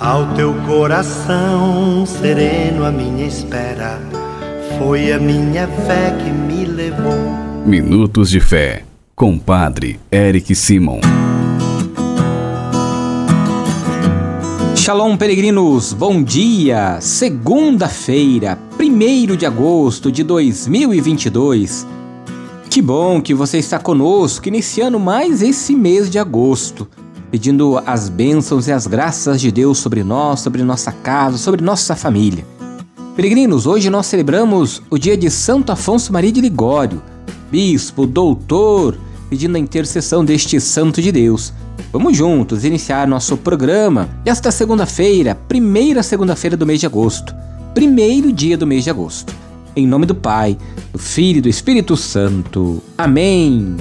Ao teu coração sereno, a minha espera foi a minha fé que me levou. Minutos de Fé, com Padre Eric Simon. Shalom, peregrinos, bom dia! Segunda-feira, 1 de agosto de 2022. Que bom que você está conosco, iniciando mais esse mês de agosto pedindo as bênçãos e as graças de Deus sobre nós, sobre nossa casa, sobre nossa família. Peregrinos, hoje nós celebramos o dia de Santo Afonso Maria de Ligório, bispo, doutor, pedindo a intercessão deste santo de Deus. Vamos juntos iniciar nosso programa esta segunda-feira, primeira segunda-feira do mês de agosto, primeiro dia do mês de agosto. Em nome do Pai, do Filho e do Espírito Santo. Amém.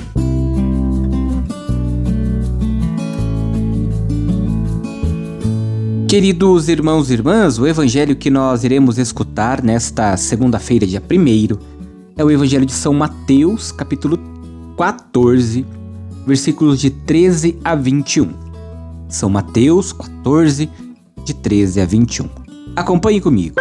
Queridos irmãos e irmãs, o evangelho que nós iremos escutar nesta segunda-feira, dia 1 é o evangelho de São Mateus, capítulo 14, versículos de 13 a 21. São Mateus 14, de 13 a 21. Acompanhe comigo.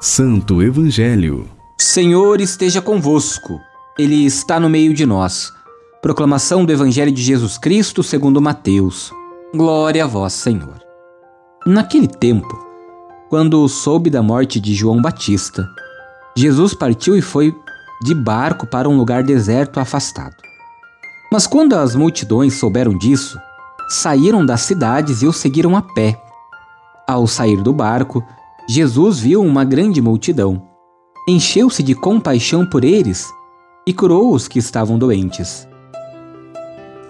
Santo Evangelho. Senhor esteja convosco, Ele está no meio de nós. Proclamação do Evangelho de Jesus Cristo segundo Mateus. Glória a vós, Senhor. Naquele tempo, quando soube da morte de João Batista, Jesus partiu e foi de barco para um lugar deserto afastado. Mas quando as multidões souberam disso, saíram das cidades e o seguiram a pé. Ao sair do barco, Jesus viu uma grande multidão. Encheu-se de compaixão por eles e curou os que estavam doentes.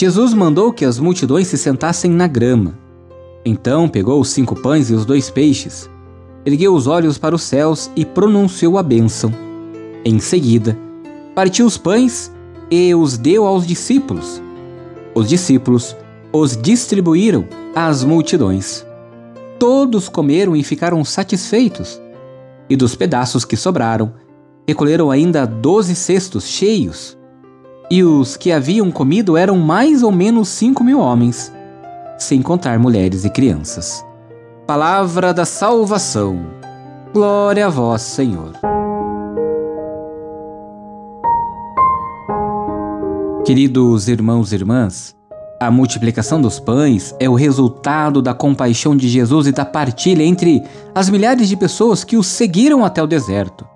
Jesus mandou que as multidões se sentassem na grama. Então pegou os cinco pães e os dois peixes, ergueu os olhos para os céus e pronunciou a bênção. Em seguida, partiu os pães e os deu aos discípulos. Os discípulos os distribuíram às multidões. Todos comeram e ficaram satisfeitos. E dos pedaços que sobraram, recolheram ainda doze cestos cheios e os que haviam comido eram mais ou menos cinco mil homens, sem contar mulheres e crianças. Palavra da salvação. Glória a vós, Senhor. Queridos irmãos e irmãs, a multiplicação dos pães é o resultado da compaixão de Jesus e da partilha entre as milhares de pessoas que o seguiram até o deserto.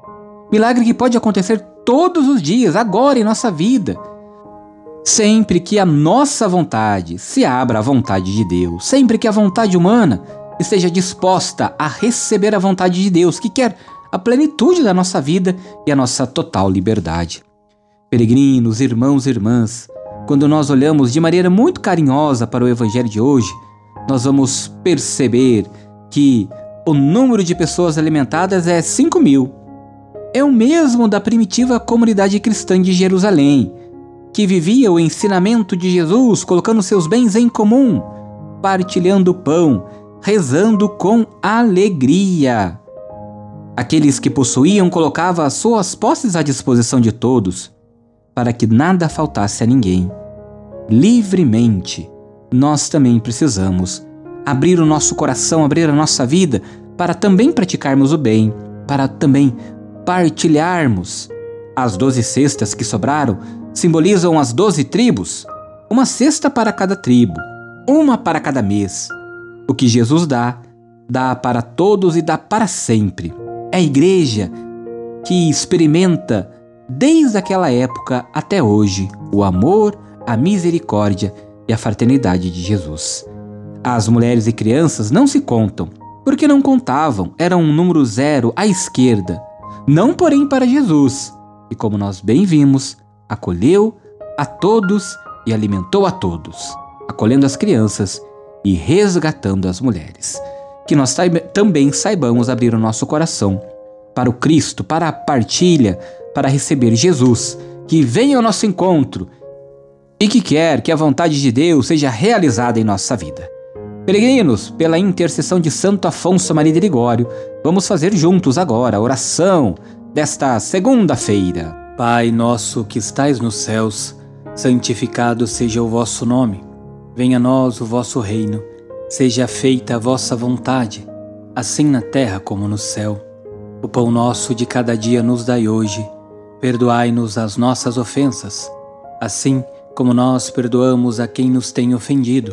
Milagre que pode acontecer todos os dias, agora em nossa vida. Sempre que a nossa vontade se abra à vontade de Deus, sempre que a vontade humana esteja disposta a receber a vontade de Deus, que quer a plenitude da nossa vida e a nossa total liberdade. Peregrinos, irmãos e irmãs, quando nós olhamos de maneira muito carinhosa para o Evangelho de hoje, nós vamos perceber que o número de pessoas alimentadas é 5 mil é o mesmo da primitiva comunidade cristã de Jerusalém, que vivia o ensinamento de Jesus colocando seus bens em comum, partilhando o pão, rezando com alegria. Aqueles que possuíam colocavam as suas posses à disposição de todos, para que nada faltasse a ninguém. Livremente, nós também precisamos abrir o nosso coração, abrir a nossa vida, para também praticarmos o bem, para também partilharmos. As doze cestas que sobraram simbolizam as doze tribos, uma cesta para cada tribo, uma para cada mês. O que Jesus dá, dá para todos e dá para sempre. É a igreja que experimenta, desde aquela época até hoje, o amor, a misericórdia e a fraternidade de Jesus. As mulheres e crianças não se contam, porque não contavam, eram um número zero à esquerda não porém para Jesus, e como nós bem vimos, acolheu a todos e alimentou a todos. acolhendo as crianças e resgatando as mulheres. Que nós também saibamos abrir o nosso coração para o Cristo, para a partilha, para receber Jesus, que vem ao nosso encontro e que quer que a vontade de Deus seja realizada em nossa vida. Peregrinos, pela intercessão de Santo Afonso Maria de Ligório, vamos fazer juntos agora a oração desta segunda-feira. Pai nosso que estais nos céus, santificado seja o vosso nome. Venha a nós o vosso reino. Seja feita a vossa vontade, assim na terra como no céu. O pão nosso de cada dia nos dai hoje. Perdoai-nos as nossas ofensas, assim como nós perdoamos a quem nos tem ofendido.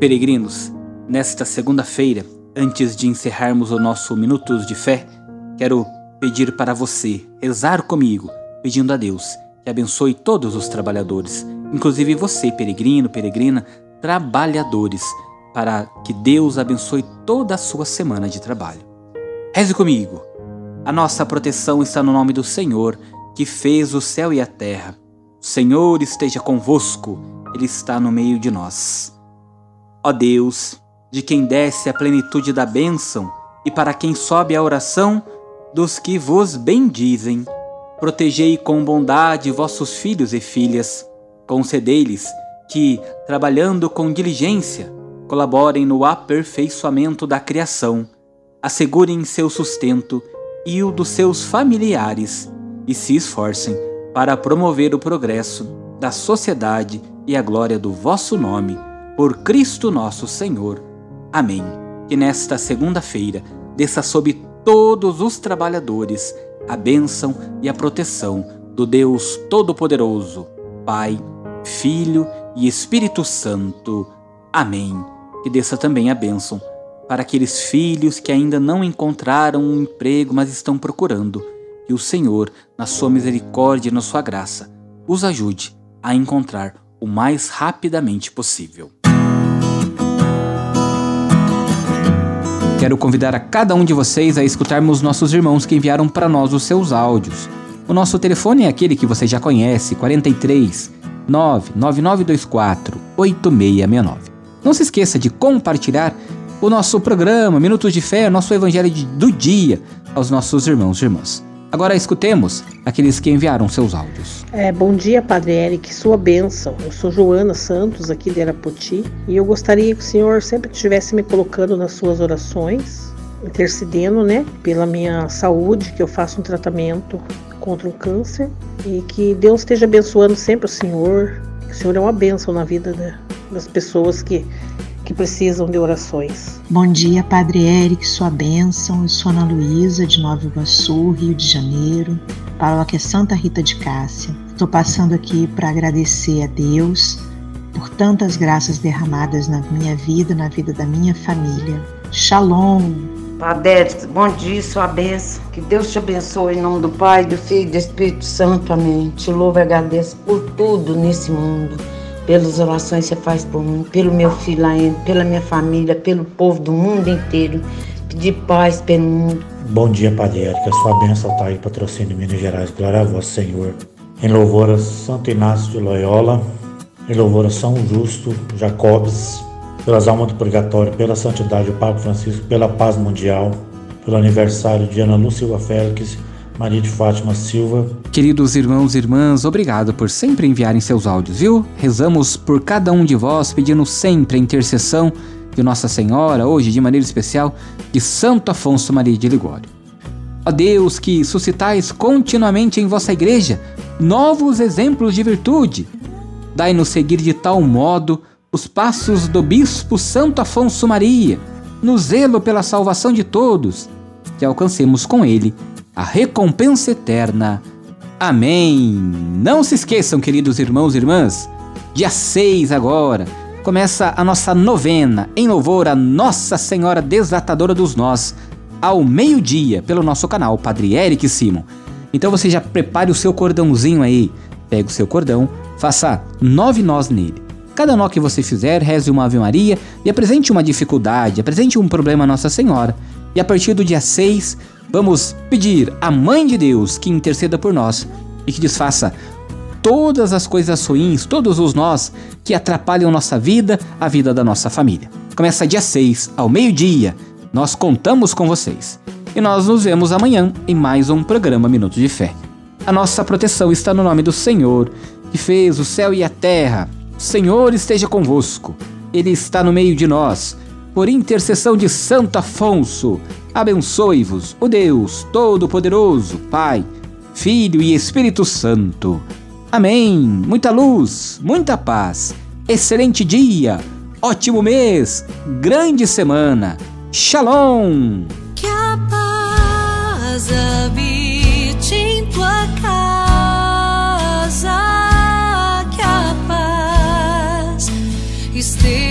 Peregrinos, nesta segunda-feira, antes de encerrarmos o nosso Minutos de Fé, quero pedir para você rezar comigo, pedindo a Deus que abençoe todos os trabalhadores, inclusive você, peregrino, peregrina, trabalhadores, para que Deus abençoe toda a sua semana de trabalho. Reze comigo. A nossa proteção está no nome do Senhor, que fez o céu e a terra. O Senhor esteja convosco, Ele está no meio de nós. Ó Deus, de quem desce a plenitude da bênção e para quem sobe a oração dos que vos bendizem, protegei com bondade vossos filhos e filhas, concedei-lhes que, trabalhando com diligência, colaborem no aperfeiçoamento da criação, assegurem seu sustento e o dos seus familiares e se esforcem para promover o progresso da sociedade e a glória do vosso nome por Cristo nosso Senhor. Amém. Que nesta segunda-feira desça sobre todos os trabalhadores a bênção e a proteção do Deus Todo-Poderoso, Pai, Filho e Espírito Santo. Amém. Que desça também a bênção para aqueles filhos que ainda não encontraram um emprego, mas estão procurando. Que o Senhor, na sua misericórdia e na sua graça, os ajude a encontrar o mais rapidamente possível. Quero convidar a cada um de vocês a escutarmos nossos irmãos que enviaram para nós os seus áudios. O nosso telefone é aquele que você já conhece, 43 99924 8669. Não se esqueça de compartilhar o nosso programa Minutos de Fé, nosso Evangelho do Dia, aos nossos irmãos e irmãs. Agora escutemos aqueles que enviaram seus áudios. É, bom dia, Padre Eric, sua bênção. Eu sou Joana Santos, aqui de Arapoti, e eu gostaria que o senhor sempre estivesse me colocando nas suas orações, intercedendo, né, pela minha saúde, que eu faço um tratamento contra o câncer, e que Deus esteja abençoando sempre o senhor, o senhor é uma bênção na vida das pessoas que que precisam de orações. Bom dia, Padre Eric, sua bênção. Eu sou Ana Luísa, de Nova Iguaçu, Rio de Janeiro, paróquia Santa Rita de Cássia. Estou passando aqui para agradecer a Deus por tantas graças derramadas na minha vida, na vida da minha família. Shalom! Padre Eric, bom dia, sua bênção. Que Deus te abençoe em nome do Pai, do Filho e do Espírito Santo. Amém. Te louvo e agradeço por tudo nesse mundo pelas orações que você faz por mim, pelo meu filho pela minha família, pelo povo do mundo inteiro. Pedir paz pelo mundo. Bom dia, Padre Érica. Sua bênção está aí, patrocínio Minas Gerais. Glória a vós, Senhor. Em louvor a Santo Inácio de Loyola, em louvor a São Justo Jacobs, pelas almas do purgatório, pela santidade do Papa Francisco, pela paz mundial, pelo aniversário de Ana Lúcia Félix Maria de Fátima Silva. Queridos irmãos e irmãs, obrigado por sempre enviarem seus áudios, viu? Rezamos por cada um de vós, pedindo sempre a intercessão de Nossa Senhora, hoje de maneira especial, de Santo Afonso Maria de Ligório. Ó Deus, que suscitais continuamente em vossa igreja novos exemplos de virtude, dai-nos seguir de tal modo os passos do Bispo Santo Afonso Maria, no zelo pela salvação de todos, que alcancemos com ele a recompensa eterna. Amém. Não se esqueçam, queridos irmãos e irmãs, dia 6 agora, começa a nossa novena em louvor a Nossa Senhora Desatadora dos Nós, ao meio-dia, pelo nosso canal Padre Eric Simon. Então você já prepare o seu cordãozinho aí, pega o seu cordão, faça nove nós nele. Cada nó que você fizer, reze uma Ave Maria e apresente uma dificuldade, apresente um problema a Nossa Senhora. E a partir do dia 6, vamos pedir à Mãe de Deus que interceda por nós e que desfaça todas as coisas ruins, todos os nós que atrapalham nossa vida, a vida da nossa família. Começa dia 6, ao meio-dia. Nós contamos com vocês. E nós nos vemos amanhã em mais um programa Minuto de Fé. A nossa proteção está no nome do Senhor, que fez o céu e a terra. O Senhor esteja convosco. Ele está no meio de nós. Por intercessão de Santo Afonso, abençoe-vos o Deus Todo-Poderoso, Pai, Filho e Espírito Santo. Amém. Muita luz, muita paz. Excelente dia, ótimo mês, grande semana. Shalom. Que a paz casa,